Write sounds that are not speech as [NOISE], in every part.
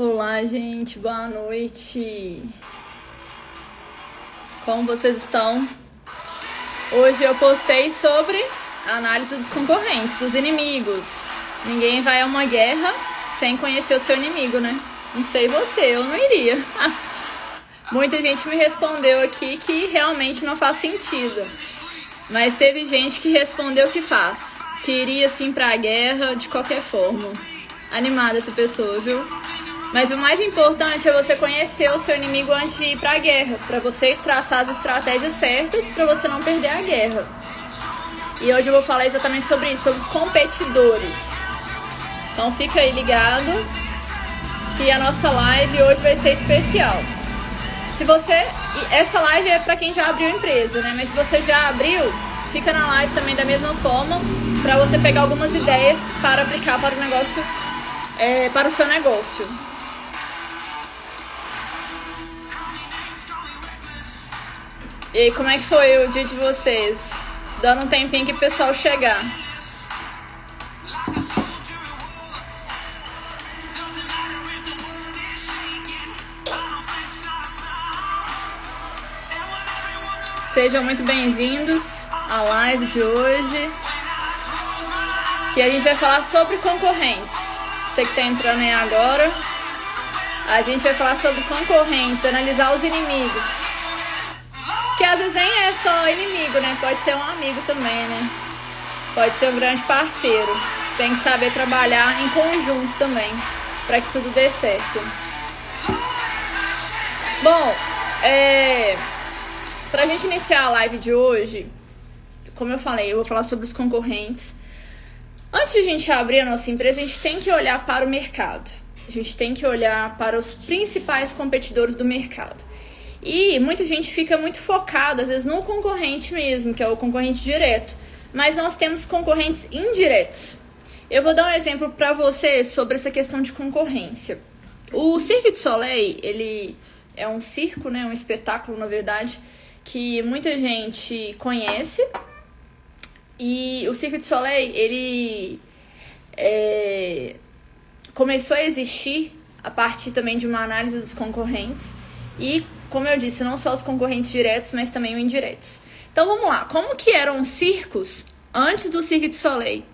Olá, gente, boa noite. Como vocês estão? Hoje eu postei sobre a análise dos concorrentes, dos inimigos. Ninguém vai a uma guerra sem conhecer o seu inimigo, né? Não sei você, eu não iria. [LAUGHS] Muita gente me respondeu aqui que realmente não faz sentido. Mas teve gente que respondeu que faz. Que iria sim pra guerra de qualquer forma. Animada essa pessoa, viu? Mas o mais importante é você conhecer o seu inimigo antes de ir para a guerra, para você traçar as estratégias certas para você não perder a guerra. E hoje eu vou falar exatamente sobre isso, sobre os competidores. Então fica aí ligado que a nossa live hoje vai ser especial. Se você, essa live é para quem já abriu empresa, né? Mas se você já abriu, fica na live também da mesma forma para você pegar algumas ideias para aplicar para o negócio, é, para o seu negócio. E como é que foi o dia de vocês? Dando um tempinho que o pessoal chegar. Sejam muito bem-vindos à live de hoje. Que a gente vai falar sobre concorrentes. Você que está entrando aí agora, a gente vai falar sobre concorrentes, analisar os inimigos. Que às vezes nem é só inimigo, né? Pode ser um amigo também, né? Pode ser um grande parceiro. Tem que saber trabalhar em conjunto também, para que tudo dê certo. Bom, é... pra gente iniciar a live de hoje, como eu falei, eu vou falar sobre os concorrentes. Antes de a gente abrir a nossa empresa, a gente tem que olhar para o mercado. A gente tem que olhar para os principais competidores do mercado. E muita gente fica muito focada, às vezes, no concorrente mesmo, que é o concorrente direto. Mas nós temos concorrentes indiretos. Eu vou dar um exemplo para você sobre essa questão de concorrência. O Cirque du Soleil, ele é um circo, né, um espetáculo, na verdade, que muita gente conhece. E o Cirque du Soleil, ele é, começou a existir a partir também de uma análise dos concorrentes. E como eu disse, não só os concorrentes diretos, mas também os indiretos. Então vamos lá, como que eram os circos antes do Cirque du Soleil?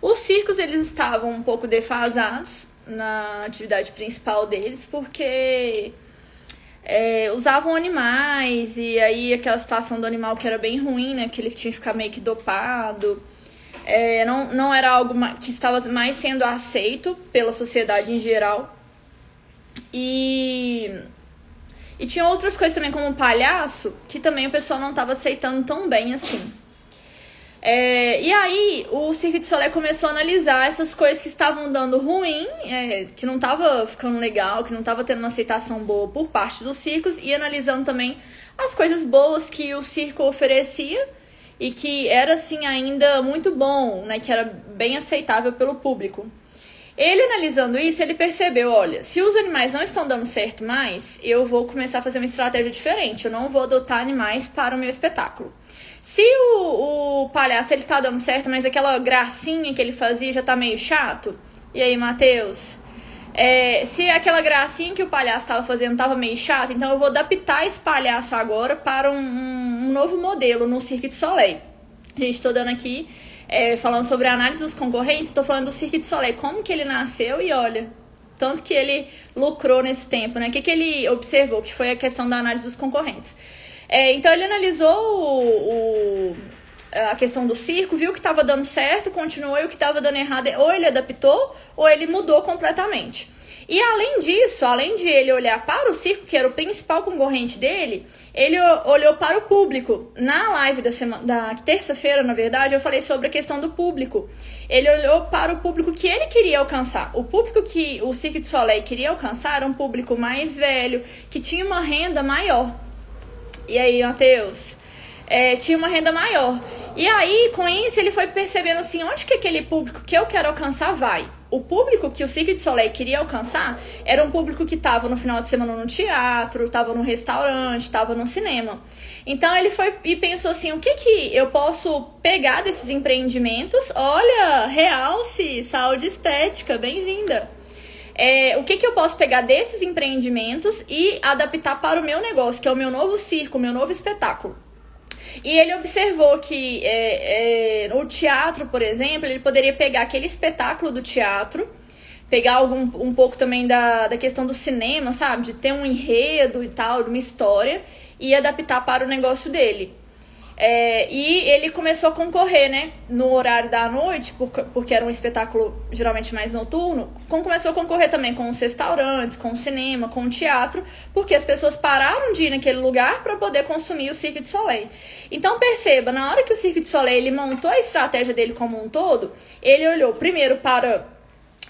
Os circos eles estavam um pouco defasados na atividade principal deles, porque é, usavam animais e aí aquela situação do animal que era bem ruim, né? Que ele tinha que ficar meio que dopado. É, não, não era algo que estava mais sendo aceito pela sociedade em geral. E e tinha outras coisas também, como o palhaço, que também o pessoal não estava aceitando tão bem assim. É, e aí o Cirque de Soleil começou a analisar essas coisas que estavam dando ruim, é, que não estava ficando legal, que não estava tendo uma aceitação boa por parte dos circos, e analisando também as coisas boas que o circo oferecia e que era assim ainda muito bom, né, que era bem aceitável pelo público. Ele analisando isso, ele percebeu, olha, se os animais não estão dando certo mais, eu vou começar a fazer uma estratégia diferente. Eu não vou adotar animais para o meu espetáculo. Se o, o palhaço ele tá dando certo, mas aquela gracinha que ele fazia já tá meio chato. E aí, Matheus? É, se aquela gracinha que o palhaço estava fazendo estava meio chato, então eu vou adaptar esse palhaço agora para um, um, um novo modelo no Cirque du Soleil. Gente, estou dando aqui é, falando sobre a análise dos concorrentes, estou falando do Cirque du Soleil, como que ele nasceu e olha, tanto que ele lucrou nesse tempo, né? O que, que ele observou, que foi a questão da análise dos concorrentes. É, então ele analisou o, o, a questão do circo, viu que estava dando certo, continuou e o que estava dando errado, ou ele adaptou ou ele mudou completamente. E além disso, além de ele olhar para o circo, que era o principal concorrente dele, ele olhou para o público. Na live da, semana, da terça-feira, na verdade, eu falei sobre a questão do público. Ele olhou para o público que ele queria alcançar. O público que o Cirque du Soleil queria alcançar era um público mais velho, que tinha uma renda maior. E aí, Matheus? É, tinha uma renda maior. E aí, com isso, ele foi percebendo assim, onde que aquele público que eu quero alcançar vai o público que o Cirque du Soleil queria alcançar era um público que estava no final de semana no teatro, estava no restaurante, estava no cinema. Então ele foi e pensou assim: o que que eu posso pegar desses empreendimentos? Olha, realce, saúde estética, bem-vinda. é, o que, que eu posso pegar desses empreendimentos e adaptar para o meu negócio, que é o meu novo circo, meu novo espetáculo. E ele observou que é, é, o teatro, por exemplo, ele poderia pegar aquele espetáculo do teatro, pegar algum, um pouco também da, da questão do cinema, sabe? De ter um enredo e tal, uma história, e adaptar para o negócio dele. É, e ele começou a concorrer, né, no horário da noite, porque, era um espetáculo geralmente mais noturno, com, começou a concorrer também com os restaurantes, com o cinema, com o teatro, porque as pessoas pararam de ir naquele lugar para poder consumir o Cirque du Soleil. Então perceba, na hora que o Cirque du Soleil ele montou a estratégia dele como um todo, ele olhou primeiro para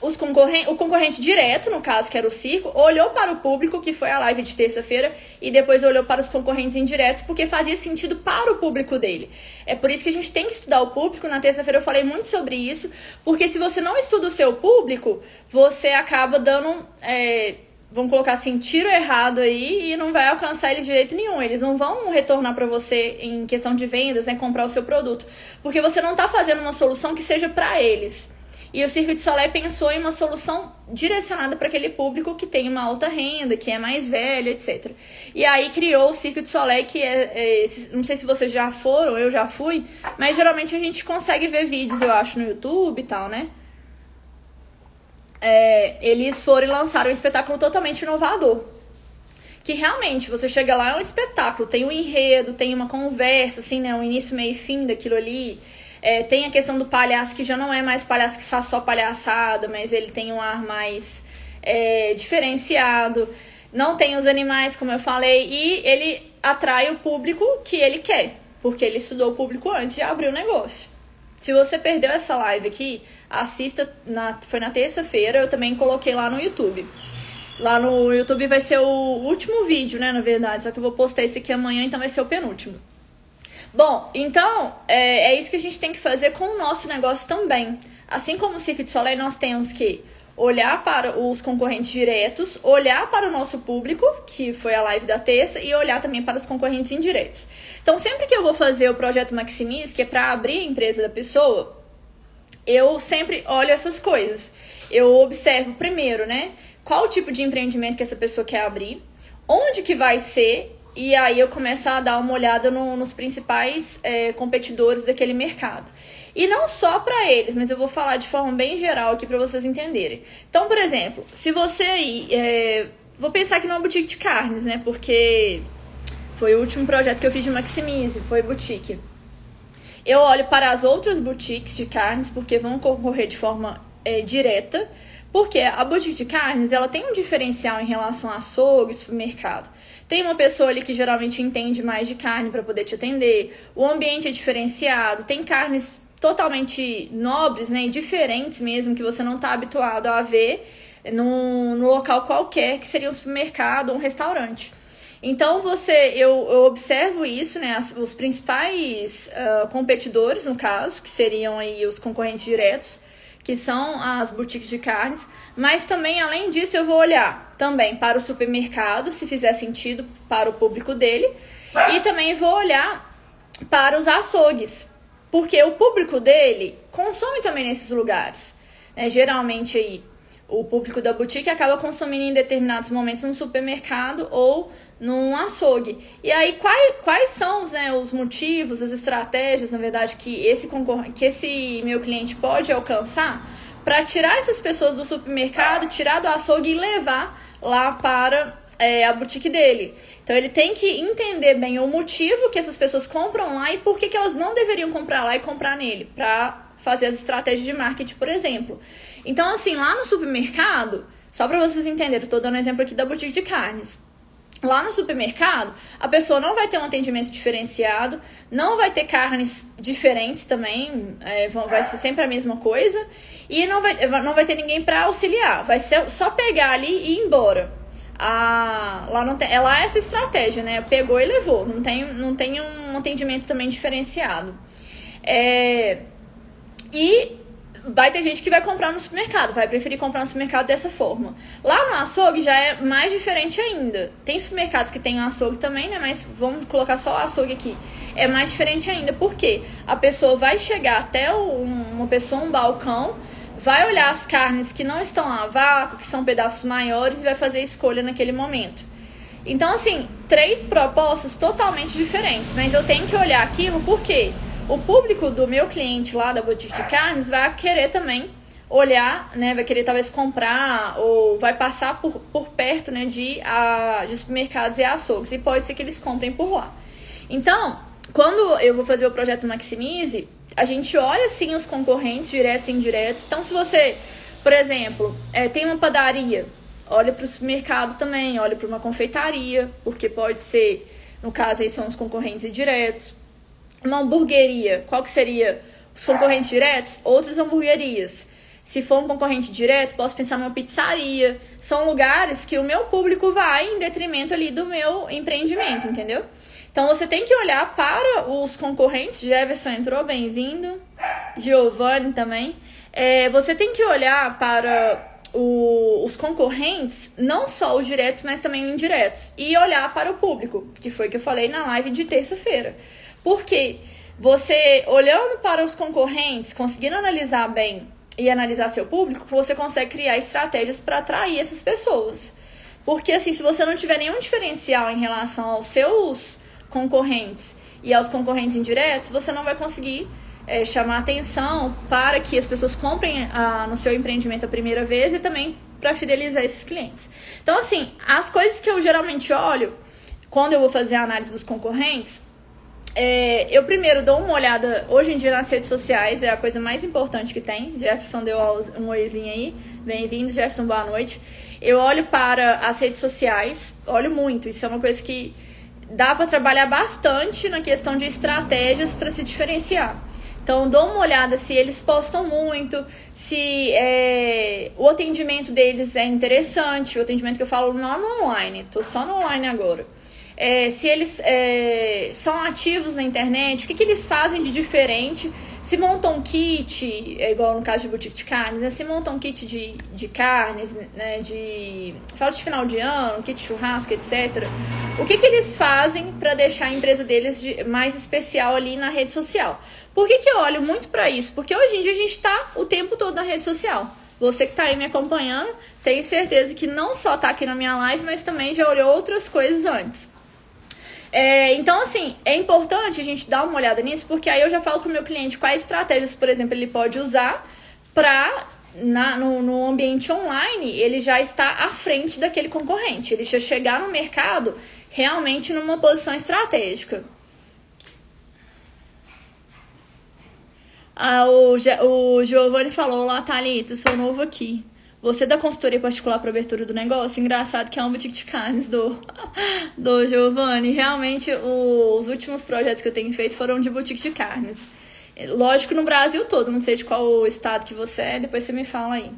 os concorrentes, o concorrente direto, no caso, que era o circo, olhou para o público, que foi a live de terça-feira, e depois olhou para os concorrentes indiretos, porque fazia sentido para o público dele. É por isso que a gente tem que estudar o público. Na terça-feira eu falei muito sobre isso, porque se você não estuda o seu público, você acaba dando. É, vamos colocar assim, tiro errado aí e não vai alcançar eles de jeito nenhum. Eles não vão retornar para você em questão de vendas, né, comprar o seu produto, porque você não está fazendo uma solução que seja para eles. E o Circo de Soleil pensou em uma solução direcionada para aquele público que tem uma alta renda, que é mais velho, etc. E aí criou o Circo de Soleil, que é, é, não sei se vocês já foram, eu já fui, mas geralmente a gente consegue ver vídeos, eu acho, no YouTube e tal, né? É, eles foram e lançaram um espetáculo totalmente inovador. Que realmente, você chega lá, é um espetáculo, tem um enredo, tem uma conversa, assim, né? Um início, meio e fim daquilo ali. É, tem a questão do palhaço, que já não é mais palhaço que faz só palhaçada, mas ele tem um ar mais é, diferenciado. Não tem os animais, como eu falei, e ele atrai o público que ele quer, porque ele estudou o público antes de abrir o negócio. Se você perdeu essa live aqui, assista. Na, foi na terça-feira, eu também coloquei lá no YouTube. Lá no YouTube vai ser o último vídeo, né? Na verdade, só que eu vou postar esse aqui amanhã, então vai ser o penúltimo. Bom, então é, é, isso que a gente tem que fazer com o nosso negócio também. Assim como o Cirque de Soleil, nós temos que olhar para os concorrentes diretos, olhar para o nosso público, que foi a live da terça, e olhar também para os concorrentes indiretos. Então, sempre que eu vou fazer o projeto Maximis, que é para abrir a empresa da pessoa, eu sempre olho essas coisas. Eu observo primeiro, né, qual o tipo de empreendimento que essa pessoa quer abrir, onde que vai ser e aí eu começo a dar uma olhada no, nos principais é, competidores daquele mercado. E não só para eles, mas eu vou falar de forma bem geral aqui para vocês entenderem. Então, por exemplo, se você aí. É, vou pensar aqui numa boutique de carnes, né? Porque foi o último projeto que eu fiz de Maximize, foi boutique. Eu olho para as outras boutiques de carnes, porque vão concorrer de forma é, direta, porque a boutique de carnes ela tem um diferencial em relação a açougue e supermercado. Tem uma pessoa ali que geralmente entende mais de carne para poder te atender. O ambiente é diferenciado, tem carnes totalmente nobres, né, diferentes mesmo que você não está habituado a ver num, no local qualquer, que seria um supermercado ou um restaurante. Então você, eu, eu observo isso, né? Os principais uh, competidores, no caso, que seriam aí os concorrentes diretos, que são as boutiques de carnes, mas também, além disso, eu vou olhar também para o supermercado, se fizer sentido para o público dele, e também vou olhar para os açougues, porque o público dele consome também nesses lugares. Né? Geralmente aí o público da boutique acaba consumindo em determinados momentos no supermercado ou num açougue. E aí, quais, quais são né, os motivos, as estratégias, na verdade, que esse, que esse meu cliente pode alcançar para tirar essas pessoas do supermercado, tirar do açougue e levar lá para é, a boutique dele. Então ele tem que entender bem o motivo que essas pessoas compram lá e por que, que elas não deveriam comprar lá e comprar nele, para fazer as estratégias de marketing, por exemplo. Então, assim, lá no supermercado, só para vocês entenderem, estou dando um exemplo aqui da boutique de carnes. Lá no supermercado, a pessoa não vai ter um atendimento diferenciado, não vai ter carnes diferentes também, é, vai ser sempre a mesma coisa, e não vai, não vai ter ninguém para auxiliar, vai ser só pegar ali e ir embora. A, lá não tem, é lá essa estratégia, né? Pegou e levou, não tem, não tem um atendimento também diferenciado. É, e vai ter gente que vai comprar no supermercado, vai preferir comprar no supermercado dessa forma. Lá no açougue já é mais diferente ainda. Tem supermercados que tem açougue também, né? Mas vamos colocar só o açougue aqui. É mais diferente ainda, porque a pessoa vai chegar até uma pessoa, um balcão, vai olhar as carnes que não estão a vácuo, que são pedaços maiores, e vai fazer a escolha naquele momento. Então, assim, três propostas totalmente diferentes, mas eu tenho que olhar aquilo porque o público do meu cliente lá da boutique de carnes vai querer também olhar, né, vai querer talvez comprar ou vai passar por, por perto, né, de, a, de supermercados e açougues e pode ser que eles comprem por lá. Então, quando eu vou fazer o projeto Maximize, a gente olha sim os concorrentes diretos e indiretos. Então, se você, por exemplo, é, tem uma padaria, olha para o supermercado também, olha para uma confeitaria, porque pode ser, no caso aí são os concorrentes indiretos. Uma hamburgueria, qual que seria os concorrentes diretos? Outras hamburguerias. Se for um concorrente direto, posso pensar numa pizzaria. São lugares que o meu público vai em detrimento ali do meu empreendimento, entendeu? Então você tem que olhar para os concorrentes. Jefferson entrou, bem-vindo. Giovanni também. É, você tem que olhar para o, os concorrentes, não só os diretos, mas também os indiretos. E olhar para o público, que foi que eu falei na live de terça-feira. Porque você, olhando para os concorrentes, conseguindo analisar bem e analisar seu público, você consegue criar estratégias para atrair essas pessoas. Porque assim, se você não tiver nenhum diferencial em relação aos seus concorrentes e aos concorrentes indiretos, você não vai conseguir é, chamar atenção para que as pessoas comprem a, no seu empreendimento a primeira vez e também para fidelizar esses clientes. Então, assim, as coisas que eu geralmente olho quando eu vou fazer a análise dos concorrentes, é, eu primeiro dou uma olhada, hoje em dia nas redes sociais, é a coisa mais importante que tem. Jefferson deu um oizinho aí. Bem-vindo, Jefferson, boa noite. Eu olho para as redes sociais, olho muito, isso é uma coisa que dá para trabalhar bastante na questão de estratégias para se diferenciar. Então, dou uma olhada se eles postam muito, se é, o atendimento deles é interessante, o atendimento que eu falo lá no online, tô só no online agora. É, se eles é, são ativos na internet, o que, que eles fazem de diferente se monta um kit, é igual no caso de boutique de carnes, né? se monta um kit de, de carnes, né? De. Fala de final de ano, kit churrasco, etc. O que, que eles fazem para deixar a empresa deles de, mais especial ali na rede social? Por que, que eu olho muito para isso? Porque hoje em dia a gente está o tempo todo na rede social. Você que está aí me acompanhando, tem certeza que não só está aqui na minha live, mas também já olhou outras coisas antes. É, então, assim, é importante a gente dar uma olhada nisso, porque aí eu já falo com o meu cliente quais estratégias, por exemplo, ele pode usar para no, no, ambiente online, ele já está à frente daquele concorrente. Ele já chegar no mercado realmente numa posição estratégica. Ah, o, o Giovanni falou lá, Thalita, sou novo aqui. Você da consultoria particular para abertura do negócio, engraçado que é um boutique de carnes do, [LAUGHS] do Giovanni. Realmente, os últimos projetos que eu tenho feito foram de boutique de carnes. Lógico, no Brasil todo, não sei de qual estado que você é, depois você me fala aí.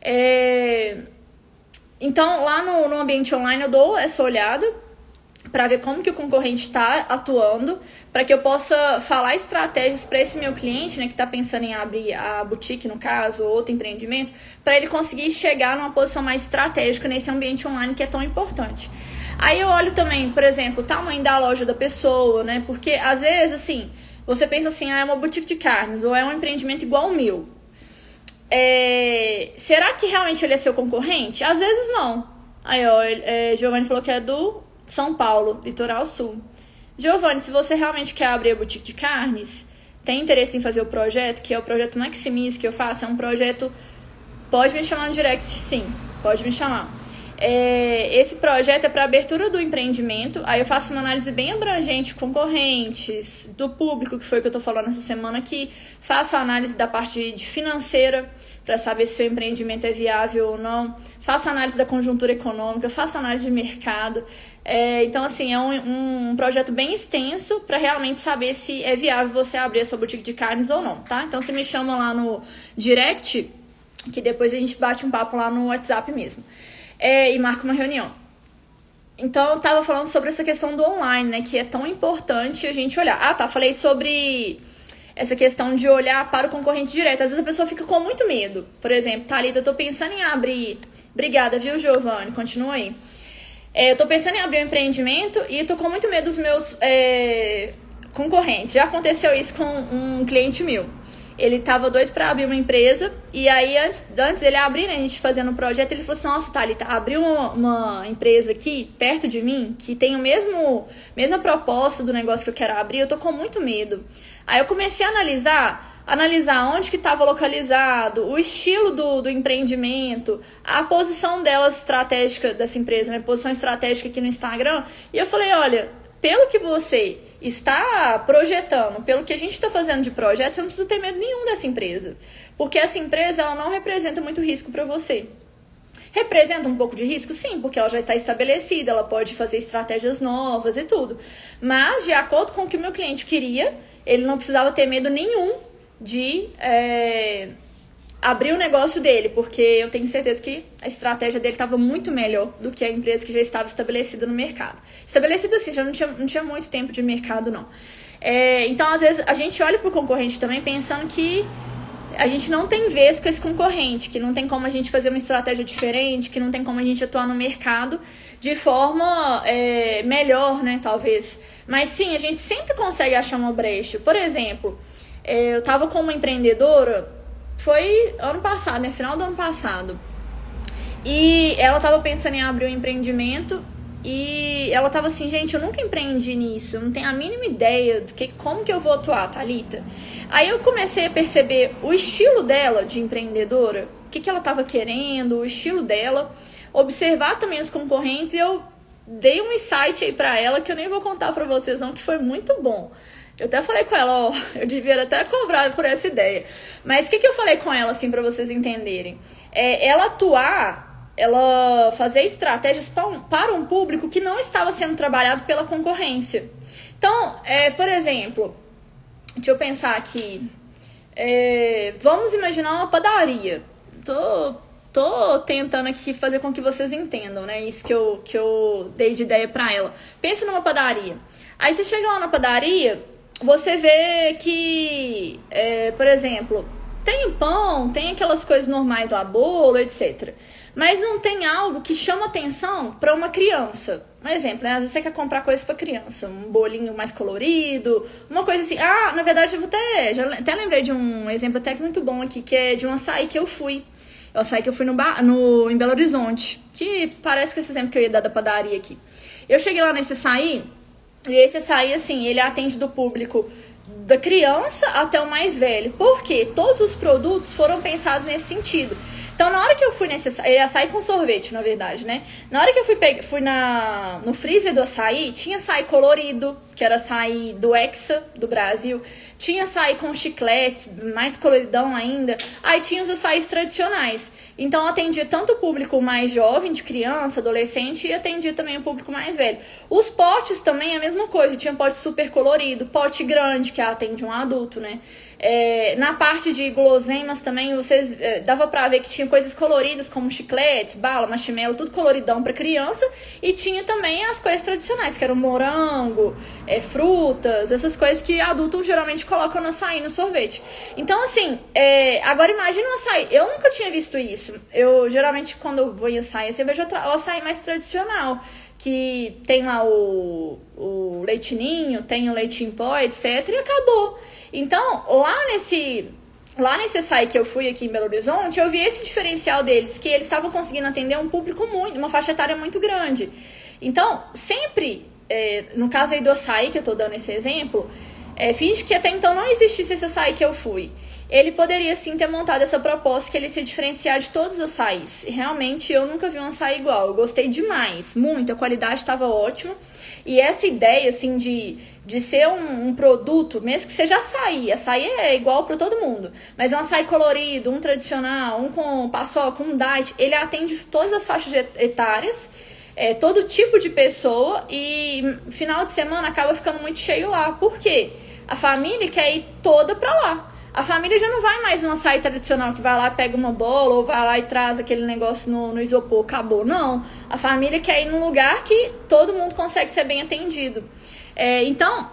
É... Então, lá no, no ambiente online eu dou essa olhada para ver como que o concorrente está atuando, para que eu possa falar estratégias para esse meu cliente, né, que está pensando em abrir a boutique, no caso, ou outro empreendimento, para ele conseguir chegar numa posição mais estratégica nesse ambiente online que é tão importante. Aí eu olho também, por exemplo, o tamanho da loja da pessoa, né? Porque às vezes, assim, você pensa assim, ah, é uma boutique de carnes, ou é um empreendimento igual o meu. É... Será que realmente ele é seu concorrente? Às vezes não. Aí, ó, é, Giovanni falou que é do são Paulo, Litoral Sul. Giovanni, se você realmente quer abrir a boutique de carnes, tem interesse em fazer o projeto, que é o projeto Maximis que eu faço, é um projeto. Pode me chamar no direct, sim, pode me chamar. É, esse projeto é para abertura do empreendimento. Aí eu faço uma análise bem abrangente, concorrentes, do público, que foi o que eu estou falando essa semana aqui. Faço a análise da parte de financeira para saber se seu empreendimento é viável ou não. Faço análise da conjuntura econômica, faço análise de mercado. É, então, assim, é um, um projeto bem extenso para realmente saber se é viável você abrir a sua boutique de carnes ou não, tá? Então, você me chama lá no direct, que depois a gente bate um papo lá no WhatsApp mesmo. É, e marca uma reunião. Então, eu tava falando sobre essa questão do online, né? Que é tão importante a gente olhar. Ah, tá, falei sobre essa questão de olhar para o concorrente direto. Às vezes a pessoa fica com muito medo. Por exemplo, Thalita, eu tô pensando em abrir. Obrigada, viu, Giovanni? Continua aí. É, eu tô pensando em abrir um empreendimento e tô com muito medo dos meus é, concorrentes. Já aconteceu isso com um cliente meu. ele tava doido para abrir uma empresa. E aí, antes, antes ele abrir, né, a gente fazendo um projeto, ele falou assim: Nossa, Thalita, abriu uma, uma, empresa aqui, perto de mim, que tem o mesmo mesma proposta do negócio que eu quero abrir, eu tô com muito medo. Aí eu comecei a analisar analisar onde que estava localizado, o estilo do, do empreendimento, a posição delas estratégica dessa empresa, né? Posição estratégica aqui no Instagram. E eu falei, olha, pelo que você está projetando, pelo que a gente está fazendo de projeto, você não precisa ter medo nenhum dessa empresa. Porque essa empresa ela não representa muito risco para você. Representa um pouco de risco? Sim, porque ela já está estabelecida, ela pode fazer estratégias novas e tudo. Mas, de acordo com o que o meu cliente queria, ele não precisava ter medo nenhum de é, abrir o negócio dele, porque eu tenho certeza que a estratégia dele estava muito melhor do que a empresa que já estava estabelecida no mercado. Estabelecida assim, já não tinha, não tinha muito tempo de mercado, não. É, então, às vezes, a gente olha para o concorrente também pensando que a gente não tem vez com esse concorrente, que não tem como a gente fazer uma estratégia diferente, que não tem como a gente atuar no mercado de forma é, melhor, né, talvez. Mas sim, a gente sempre consegue achar uma brecha. Por exemplo, é, eu tava com uma empreendedora, foi ano passado, né? Final do ano passado. E ela tava pensando em abrir um empreendimento e ela tava assim, gente, eu nunca empreendi nisso, não tenho a mínima ideia do que como que eu vou atuar, Thalita. Aí eu comecei a perceber o estilo dela de empreendedora, o que, que ela tava querendo, o estilo dela, observar também os concorrentes e eu dei um insight aí para ela que eu nem vou contar para vocês não, que foi muito bom. Eu até falei com ela, ó, [LAUGHS] eu devia até cobrar por essa ideia. Mas o que, que eu falei com ela, assim, para vocês entenderem? É, ela atuar, ela fazer estratégias para um, para um público que não estava sendo trabalhado pela concorrência. Então, é, por exemplo, deixa eu pensar aqui. É, vamos imaginar uma padaria. Tô, tô tentando aqui fazer com que vocês entendam, né? Isso que eu, que eu dei de ideia para ela. Pensa numa padaria. Aí você chega lá na padaria, você vê que, é, por exemplo, tem pão, tem aquelas coisas normais lá, bolo, etc. Mas não tem algo que chama atenção para uma criança. Um exemplo, né? Às vezes você quer comprar coisas para criança, um bolinho mais colorido, uma coisa assim. Ah, na verdade, eu até, já até lembrei de um exemplo até que muito bom aqui, que é de um açaí que eu fui. O açaí que eu fui no, no, em Belo Horizonte, que parece com esse exemplo que eu ia dar da padaria aqui. Eu cheguei lá nesse açaí, e esse açaí, assim, ele atende do público da criança até o mais velho. Porque todos os produtos foram pensados nesse sentido. Então, na hora que eu fui nesse açaí, açaí com sorvete, na verdade, né? Na hora que eu fui, fui na, no freezer do açaí, tinha açaí colorido, que era açaí do Hexa, do Brasil. Tinha açaí com chiclete, mais coloridão ainda. Aí tinha os açaís tradicionais. Então atendia tanto o público mais jovem, de criança, adolescente, e atendia também o público mais velho. Os potes também a mesma coisa. Tinha pote super colorido, pote grande, que atende um adulto, né? É, na parte de guloseimas também, vocês é, dava pra ver que tinha coisas coloridas, como chicletes, bala, marshmallow, tudo coloridão para criança. E tinha também as coisas tradicionais, que eram morango, é, frutas, essas coisas que adultos geralmente colocam no açaí, no sorvete. Então, assim, é, agora imagina o açaí. Eu nunca tinha visto isso. Eu, geralmente, quando eu vou em açaí, assim, eu vejo o açaí mais tradicional. Que tem lá o, o leitinho, tem o leite em pó, etc. E acabou. Então, lá nesse lá nesse açaí que eu fui aqui em Belo Horizonte, eu vi esse diferencial deles, que eles estavam conseguindo atender um público muito, uma faixa etária muito grande. Então, sempre é, no caso aí do açaí, que eu tô dando esse exemplo, é, finge que até então não existisse esse açaí que eu fui. Ele poderia sim ter montado essa proposta que ele se diferenciar de todos os açaís. Realmente eu nunca vi um açaí igual. Eu gostei demais, muito. A qualidade estava ótima. E essa ideia, assim, de, de ser um, um, produto, mesmo que seja açaí, açaí é igual para todo mundo, mas um açaí colorido, um tradicional, um com paçoca, um diet, ele atende todas as faixas etárias é, todo tipo de pessoa e final de semana acaba ficando muito cheio lá. Por quê? A família quer ir toda pra lá. A família já não vai mais numa açaí tradicional que vai lá, pega uma bola ou vai lá e traz aquele negócio no, no isopor, acabou. Não. A família quer ir num lugar que todo mundo consegue ser bem atendido. É, então,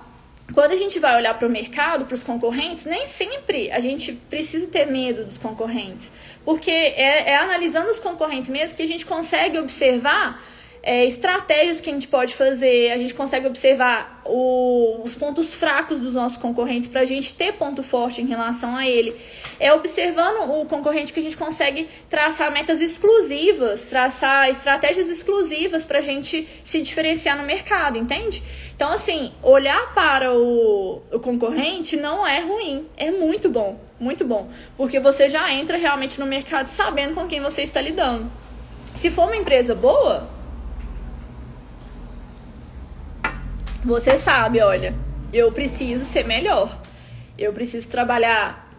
quando a gente vai olhar para o mercado, para os concorrentes, nem sempre a gente precisa ter medo dos concorrentes. Porque é, é analisando os concorrentes mesmo que a gente consegue observar é, estratégias que a gente pode fazer, a gente consegue observar o, os pontos fracos dos nossos concorrentes para a gente ter ponto forte em relação a ele. É observando o concorrente que a gente consegue traçar metas exclusivas, traçar estratégias exclusivas para a gente se diferenciar no mercado, entende? Então, assim, olhar para o, o concorrente não é ruim, é muito bom, muito bom, porque você já entra realmente no mercado sabendo com quem você está lidando. Se for uma empresa boa, você sabe, olha, eu preciso ser melhor. Eu preciso trabalhar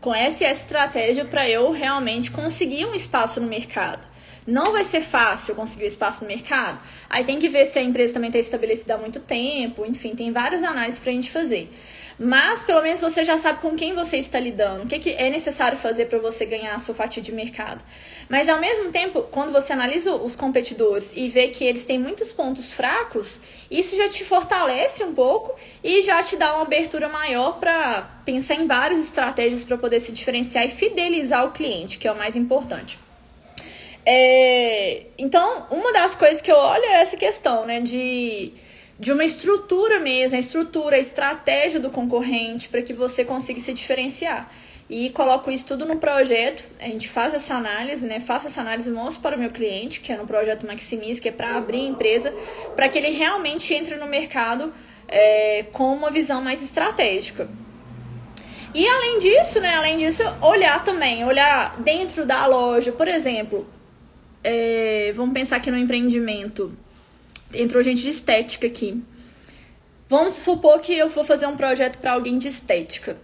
com essa estratégia para eu realmente conseguir um espaço no mercado. Não vai ser fácil conseguir um espaço no mercado. Aí tem que ver se a empresa também está estabelecida há muito tempo. Enfim, tem várias análises para a gente fazer. Mas pelo menos você já sabe com quem você está lidando, o que, é necessário fazer para você ganhar a sua fatia de mercado. Mas ao mesmo tempo, quando você analisa os competidores e vê que eles têm muitos pontos fracos, isso já te fortalece um pouco e já te dá uma abertura maior para pensar em várias estratégias para poder se diferenciar e fidelizar o cliente, que é o mais importante. É, então, uma das coisas que eu olho é essa questão, né, de de uma estrutura mesmo, a estrutura, a estratégia do concorrente para que você consiga se diferenciar. E coloco isso tudo no projeto, a gente faz essa análise, né? Faço essa análise, mostro para o meu cliente, que é no projeto Maximize, que é para abrir a empresa, para que ele realmente entre no mercado é, com uma visão mais estratégica. E além disso, né? Além disso, olhar também, olhar dentro da loja, por exemplo, é, vamos pensar aqui no empreendimento entrou gente de estética aqui. Vamos supor que eu vou fazer um projeto para alguém de estética.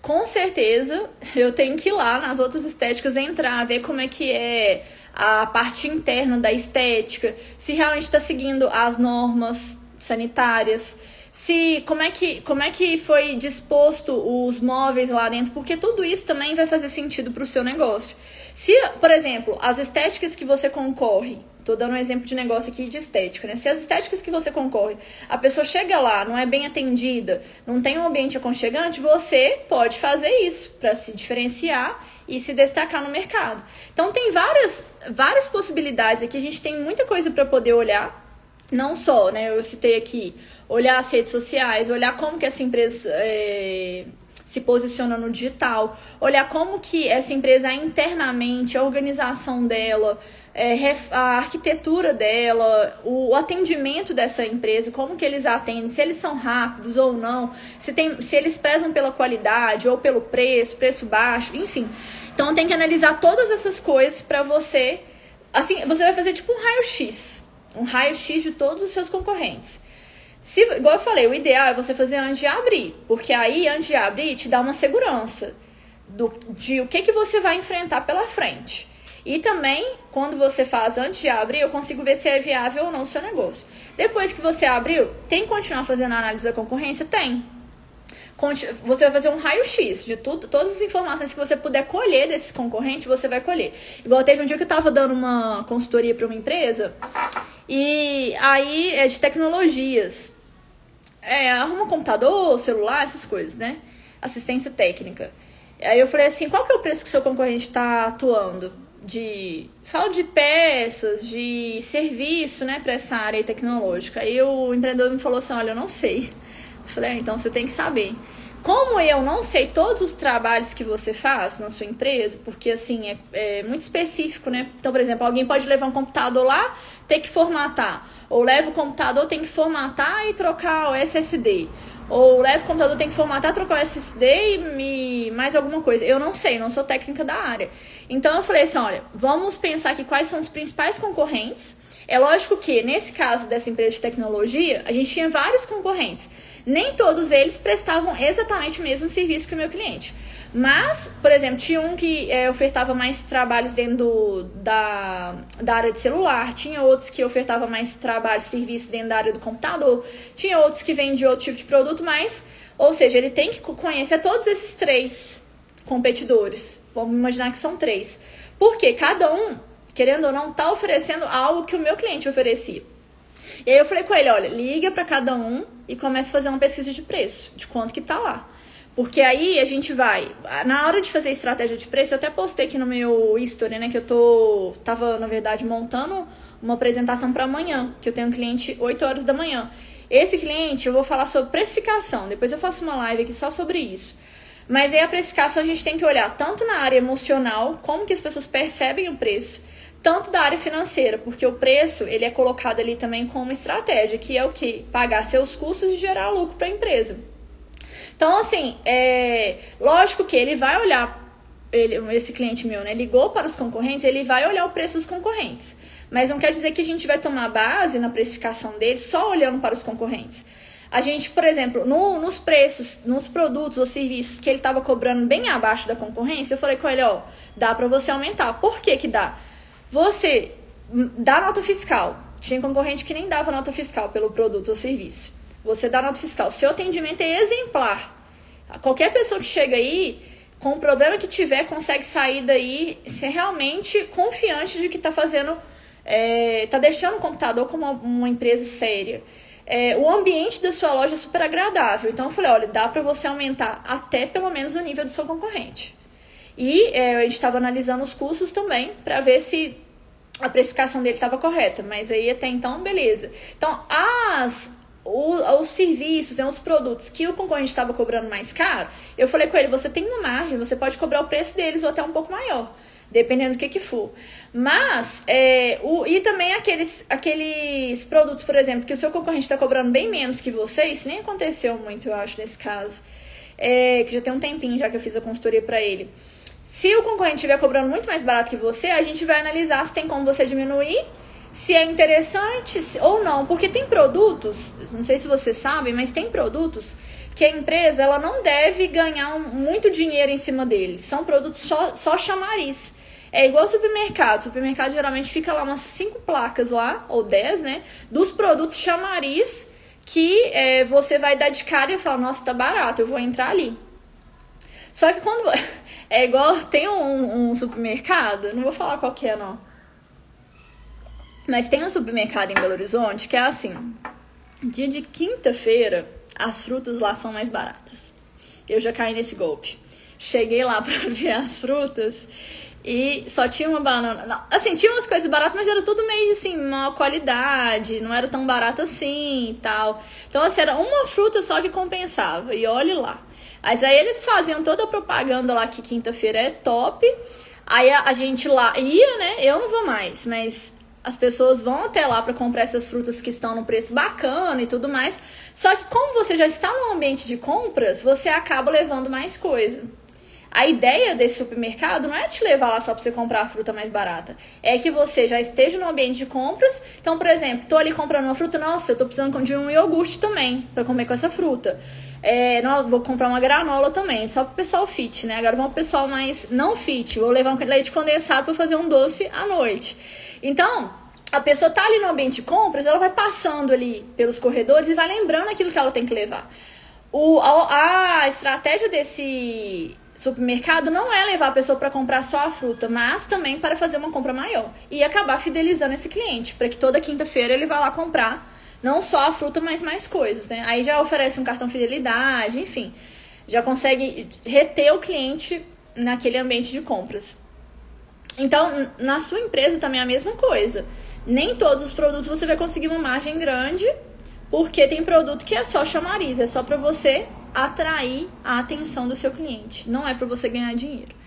Com certeza, eu tenho que ir lá nas outras estéticas entrar, ver como é que é a parte interna da estética, se realmente está seguindo as normas sanitárias, se como é que como é que foi disposto os móveis lá dentro, porque tudo isso também vai fazer sentido para o seu negócio. Se, por exemplo, as estéticas que você concorre Tô dando um exemplo de negócio aqui de estética, né? Se as estéticas que você concorre, a pessoa chega lá, não é bem atendida, não tem um ambiente aconchegante, você pode fazer isso para se diferenciar e se destacar no mercado. Então tem várias, várias possibilidades aqui, a gente tem muita coisa para poder olhar. Não só, né? Eu citei aqui olhar as redes sociais, olhar como que essa empresa é, se posiciona no digital, olhar como que essa empresa internamente, a organização dela, é, a arquitetura dela, o atendimento dessa empresa, como que eles atendem, se eles são rápidos ou não, se, tem, se eles prezam pela qualidade ou pelo preço, preço baixo, enfim. Então tem que analisar todas essas coisas para você. Assim, você vai fazer tipo um raio-x. Um raio-x de todos os seus concorrentes. Se, igual eu falei, o ideal é você fazer antes de abrir, porque aí antes de abrir te dá uma segurança do, de o que, que você vai enfrentar pela frente. E também, quando você faz antes de abrir, eu consigo ver se é viável ou não o seu negócio. Depois que você abriu, tem que continuar fazendo a análise da concorrência? Tem. Você vai fazer um raio-x de tudo, todas as informações que você puder colher desses concorrentes, você vai colher. Igual teve um dia que eu estava dando uma consultoria para uma empresa, e aí é de tecnologias é, arruma computador, celular, essas coisas, né? Assistência técnica. Aí eu falei assim, qual que é o preço que o seu concorrente está atuando? De. Falo de peças, de serviço, né, para essa área tecnológica. Aí o empreendedor me falou assim: olha, eu não sei. Eu falei, ah, então você tem que saber. Como eu não sei todos os trabalhos que você faz na sua empresa, porque assim é, é muito específico, né? Então, por exemplo, alguém pode levar um computador lá, ter que formatar. Ou leva o computador, tem que formatar e trocar o SSD. Ou leva o computador, tem que formatar, trocar o SSD e me... mais alguma coisa. Eu não sei, não sou técnica da área. Então eu falei assim, olha, vamos pensar aqui quais são os principais concorrentes. É lógico que, nesse caso dessa empresa de tecnologia, a gente tinha vários concorrentes nem todos eles prestavam exatamente o mesmo serviço que o meu cliente. Mas, por exemplo, tinha um que é, ofertava mais trabalhos dentro do, da, da área de celular, tinha outros que ofertava mais trabalho, serviço dentro da área do computador, tinha outros que vendiam outro tipo de produto, mas, ou seja, ele tem que conhecer todos esses três competidores. Vamos imaginar que são três. Porque cada um, querendo ou não, está oferecendo algo que o meu cliente oferecia. E aí eu falei com ele, olha, liga para cada um e começa a fazer uma pesquisa de preço, de quanto que tá lá. Porque aí a gente vai, na hora de fazer estratégia de preço, eu até postei aqui no meu history, né, que eu tô tava na verdade montando uma apresentação para amanhã, que eu tenho um cliente 8 horas da manhã. Esse cliente eu vou falar sobre precificação, depois eu faço uma live aqui só sobre isso. Mas aí a precificação a gente tem que olhar tanto na área emocional, como que as pessoas percebem o preço, tanto da área financeira, porque o preço ele é colocado ali também como estratégia, que é o que? Pagar seus custos e gerar lucro para a empresa. Então, assim, é lógico que ele vai olhar, ele, esse cliente meu, né, ligou para os concorrentes, ele vai olhar o preço dos concorrentes. Mas não quer dizer que a gente vai tomar base na precificação dele só olhando para os concorrentes. A gente, por exemplo, no, nos preços, nos produtos ou serviços que ele estava cobrando bem abaixo da concorrência, eu falei com ele, ó, dá para você aumentar. Por que que dá? Você dá nota fiscal. Tinha concorrente que nem dava nota fiscal pelo produto ou serviço. Você dá nota fiscal. Seu atendimento é exemplar. Qualquer pessoa que chega aí, com o problema que tiver, consegue sair daí ser realmente confiante de que está fazendo, está é, deixando o computador como uma, uma empresa séria é, o ambiente da sua loja é super agradável. Então eu falei, olha, dá para você aumentar até pelo menos o nível do seu concorrente. E é, a gente estava analisando os custos também para ver se a precificação dele estava correta. Mas aí até então, beleza. Então, as, o, os serviços, né, os produtos que o concorrente estava cobrando mais caro, eu falei com ele, você tem uma margem, você pode cobrar o preço deles ou até um pouco maior dependendo do que que for. Mas, é, o, e também aqueles, aqueles produtos, por exemplo, que o seu concorrente está cobrando bem menos que você, isso nem aconteceu muito, eu acho, nesse caso. É, que já tem um tempinho já que eu fiz a consultoria para ele. Se o concorrente estiver cobrando muito mais barato que você, a gente vai analisar se tem como você diminuir, se é interessante ou não. Porque tem produtos, não sei se vocês sabem, mas tem produtos que a empresa ela não deve ganhar muito dinheiro em cima deles. São produtos só, só chamariz. É igual supermercado. Supermercado geralmente fica lá umas cinco placas lá, ou dez, né? Dos produtos chamariz que é, você vai dar de cara e falar, nossa, tá barato, eu vou entrar ali. Só que quando. [LAUGHS] É igual. Tem um, um supermercado, não vou falar qual que é, não. Mas tem um supermercado em Belo Horizonte que é assim: dia de quinta-feira, as frutas lá são mais baratas. Eu já caí nesse golpe. Cheguei lá [LAUGHS] para ver as frutas e só tinha uma banana. Não, assim, tinha umas coisas baratas, mas era tudo meio assim, uma qualidade, não era tão barato assim e tal. Então, assim, era uma fruta só que compensava. E olhe lá. Mas aí eles faziam toda a propaganda lá que quinta-feira é top. Aí a, a, gente lá ia, né? Eu não vou mais, mas as pessoas vão até lá para comprar essas frutas que estão no preço bacana e tudo mais. Só que como você já está no ambiente de compras, você acaba levando mais coisa. A ideia desse supermercado não é te levar lá só para você comprar a fruta mais barata. É que você já esteja no ambiente de compras. Então, por exemplo, tô ali comprando uma fruta, nossa, eu tô precisando de um iogurte também para comer com essa fruta. É, não, vou comprar uma granola também, só pro pessoal fit, né? Agora vamos pro pessoal mais não fit. Vou levar um leite condensado para fazer um doce à noite. Então, a pessoa tá ali no ambiente de compras, ela vai passando ali pelos corredores e vai lembrando aquilo que ela tem que levar. O, a, a estratégia desse supermercado não é levar a pessoa para comprar só a fruta, mas também para fazer uma compra maior e acabar fidelizando esse cliente, para que toda quinta-feira ele vá lá comprar não só a fruta, mas mais coisas, né? Aí já oferece um cartão fidelidade, enfim, já consegue reter o cliente naquele ambiente de compras. Então, na sua empresa também é a mesma coisa. Nem todos os produtos você vai conseguir uma margem grande, porque tem produto que é só chamariz, é só para você atrair a atenção do seu cliente, não é para você ganhar dinheiro.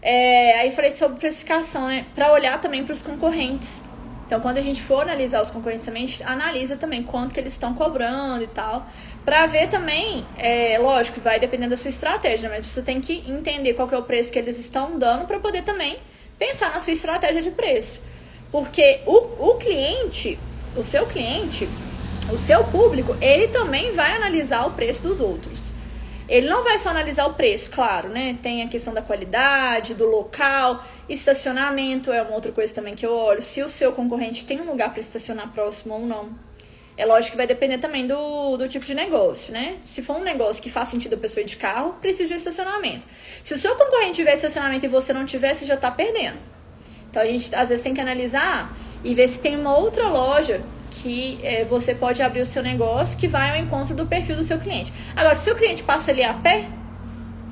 É, aí falei sobre precificação, né? Para olhar também para os concorrentes. Então, quando a gente for analisar os concorrentes a gente analisa também quanto que eles estão cobrando e tal. Para ver também, é, lógico, vai dependendo da sua estratégia, mas você tem que entender qual que é o preço que eles estão dando para poder também pensar na sua estratégia de preço. Porque o, o cliente, o seu cliente, o seu público, ele também vai analisar o preço dos outros. Ele não vai só analisar o preço, claro, né? Tem a questão da qualidade, do local, estacionamento é uma outra coisa também que eu olho. Se o seu concorrente tem um lugar para estacionar próximo ou não. É lógico que vai depender também do, do tipo de negócio, né? Se for um negócio que faz sentido a pessoa ir de carro, precisa de estacionamento. Se o seu concorrente tiver estacionamento e você não tiver, você já está perdendo. Então a gente às vezes tem que analisar e ver se tem uma outra loja que é, você pode abrir o seu negócio que vai ao encontro do perfil do seu cliente. Agora, se o cliente passa ali a pé,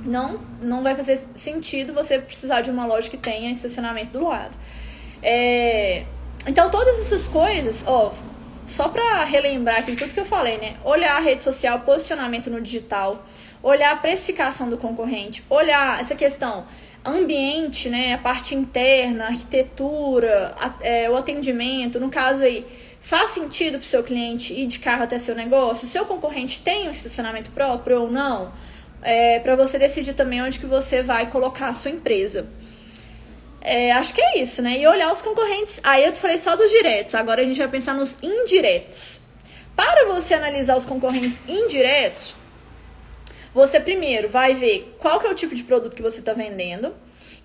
não, não vai fazer sentido você precisar de uma loja que tenha estacionamento do lado. É, então, todas essas coisas, ó, só para relembrar aqui tudo que eu falei, né? Olhar a rede social, posicionamento no digital, olhar a precificação do concorrente, olhar essa questão ambiente, né, a parte interna, arquitetura, a, é, o atendimento, no caso aí, faz sentido para o seu cliente ir de carro até seu negócio? Seu concorrente tem um estacionamento próprio ou não? É, para você decidir também onde que você vai colocar a sua empresa. É, acho que é isso, né? E olhar os concorrentes. Aí eu falei só dos diretos, agora a gente vai pensar nos indiretos. Para você analisar os concorrentes indiretos, você primeiro vai ver qual que é o tipo de produto que você está vendendo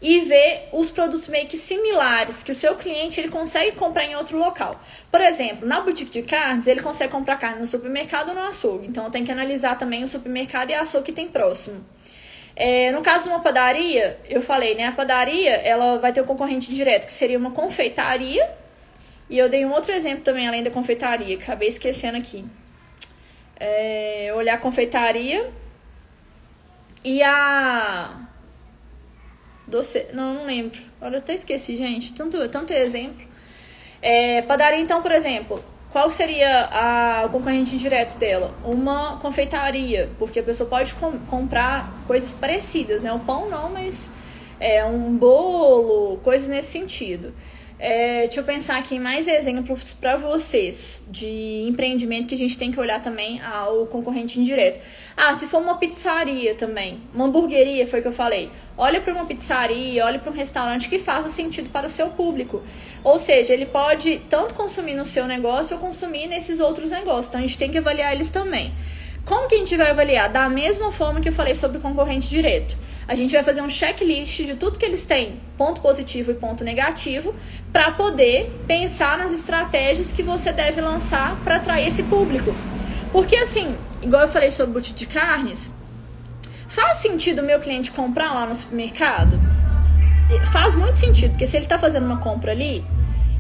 e ver os produtos meio que similares que o seu cliente ele consegue comprar em outro local. Por exemplo, na boutique de carnes, ele consegue comprar carne no supermercado ou no açougue. Então, tenho que analisar também o supermercado e a açougue que tem próximo. É, no caso de uma padaria, eu falei, né? A padaria, ela vai ter um concorrente direto, que seria uma confeitaria. E eu dei um outro exemplo também, além da confeitaria, acabei esquecendo aqui. É, olhar a confeitaria e a. Doce... Não, não lembro. Agora eu até esqueci, gente. Tanto, tanto exemplo. É, padaria, então, por exemplo, qual seria a, o concorrente direto dela? Uma confeitaria, porque a pessoa pode com, comprar coisas parecidas, né? O pão não, mas é, um bolo, coisas nesse sentido. É, deixa eu pensar aqui em mais exemplos para vocês de empreendimento que a gente tem que olhar também ao concorrente indireto. Ah, se for uma pizzaria também, uma hamburgueria, foi o que eu falei. Olha para uma pizzaria, olha para um restaurante que faça sentido para o seu público. Ou seja, ele pode tanto consumir no seu negócio ou consumir nesses outros negócios. Então a gente tem que avaliar eles também. Como que a gente vai avaliar? Da mesma forma que eu falei sobre o concorrente direto. A gente vai fazer um checklist de tudo que eles têm, ponto positivo e ponto negativo, para poder pensar nas estratégias que você deve lançar para atrair esse público. Porque assim, igual eu falei sobre o boutique de carnes, faz sentido o meu cliente comprar lá no supermercado? Faz muito sentido, porque se ele está fazendo uma compra ali,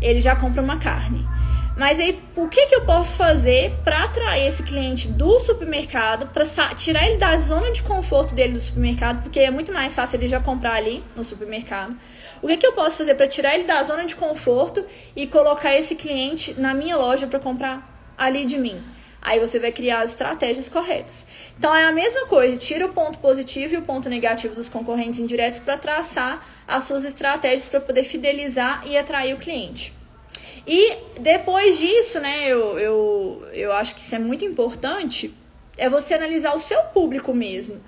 ele já compra uma carne. Mas aí, o que, que eu posso fazer para atrair esse cliente do supermercado, para tirar ele da zona de conforto dele do supermercado, porque é muito mais fácil ele já comprar ali no supermercado. O que, que eu posso fazer para tirar ele da zona de conforto e colocar esse cliente na minha loja para comprar ali de mim? Aí você vai criar as estratégias corretas. Então é a mesma coisa, tira o ponto positivo e o ponto negativo dos concorrentes indiretos para traçar as suas estratégias para poder fidelizar e atrair o cliente. E depois disso, né, eu, eu, eu acho que isso é muito importante, é você analisar o seu público mesmo.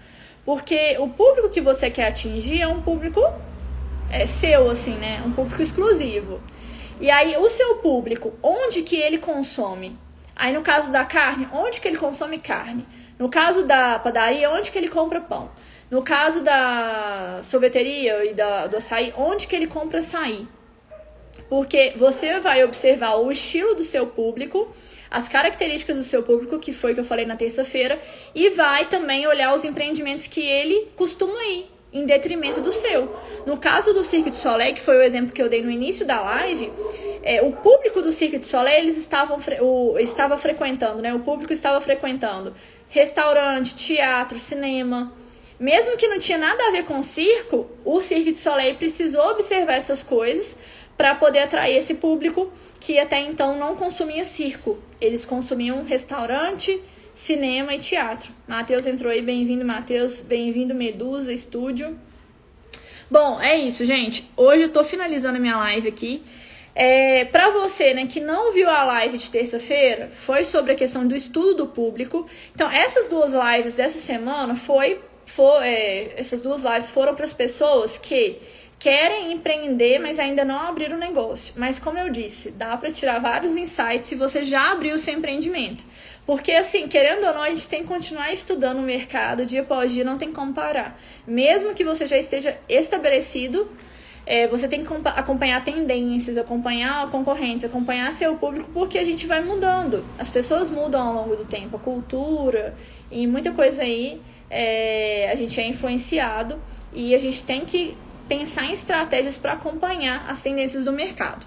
Porque o público que você quer atingir é um público é, seu, assim, né? Um público exclusivo. E aí, o seu público, onde que ele consome? Aí, no caso da carne, onde que ele consome carne? No caso da padaria, onde que ele compra pão? No caso da sorveteria e da, do açaí, onde que ele compra açaí? Porque você vai observar o estilo do seu público, as características do seu público, que foi que eu falei na terça-feira, e vai também olhar os empreendimentos que ele costuma ir, em detrimento do seu. No caso do Cirque de Soleil, que foi o exemplo que eu dei no início da live, é, o público do Cirque de Soleil, eles estavam o, estava frequentando, né? O público estava frequentando restaurante, teatro, cinema. Mesmo que não tinha nada a ver com circo, o Cirque de Soleil precisou observar essas coisas para poder atrair esse público que até então não consumia circo. Eles consumiam restaurante, cinema e teatro. Matheus entrou aí, bem-vindo, Matheus, bem-vindo, Medusa Estúdio. Bom, é isso, gente. Hoje eu tô finalizando a minha live aqui. É, para você né, que não viu a live de terça-feira, foi sobre a questão do estudo do público. Então, essas duas lives dessa semana foi, foi é, essas duas lives foram para as pessoas que querem empreender, mas ainda não abriram o negócio. Mas como eu disse, dá para tirar vários insights se você já abriu o seu empreendimento. Porque assim, querendo ou não, a gente tem que continuar estudando o mercado dia após dia, não tem como parar. Mesmo que você já esteja estabelecido, é, você tem que acompanhar tendências, acompanhar concorrentes, acompanhar seu público, porque a gente vai mudando. As pessoas mudam ao longo do tempo, a cultura e muita coisa aí é, a gente é influenciado e a gente tem que pensar em estratégias para acompanhar as tendências do mercado.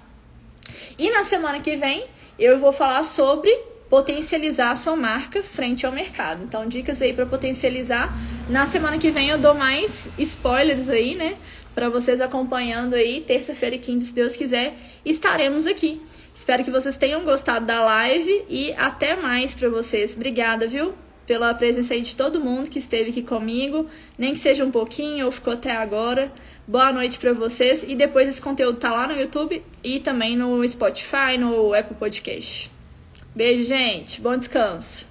E na semana que vem eu vou falar sobre potencializar a sua marca frente ao mercado. Então, dicas aí para potencializar. Na semana que vem eu dou mais spoilers aí, né? para vocês acompanhando aí, terça-feira e quinta, se Deus quiser, estaremos aqui. Espero que vocês tenham gostado da live e até mais para vocês. Obrigada, viu? Pela presença aí de todo mundo que esteve aqui comigo, nem que seja um pouquinho ou ficou até agora. Boa noite para vocês e depois esse conteúdo tá lá no YouTube e também no Spotify, no Apple Podcast. Beijo, gente. Bom descanso.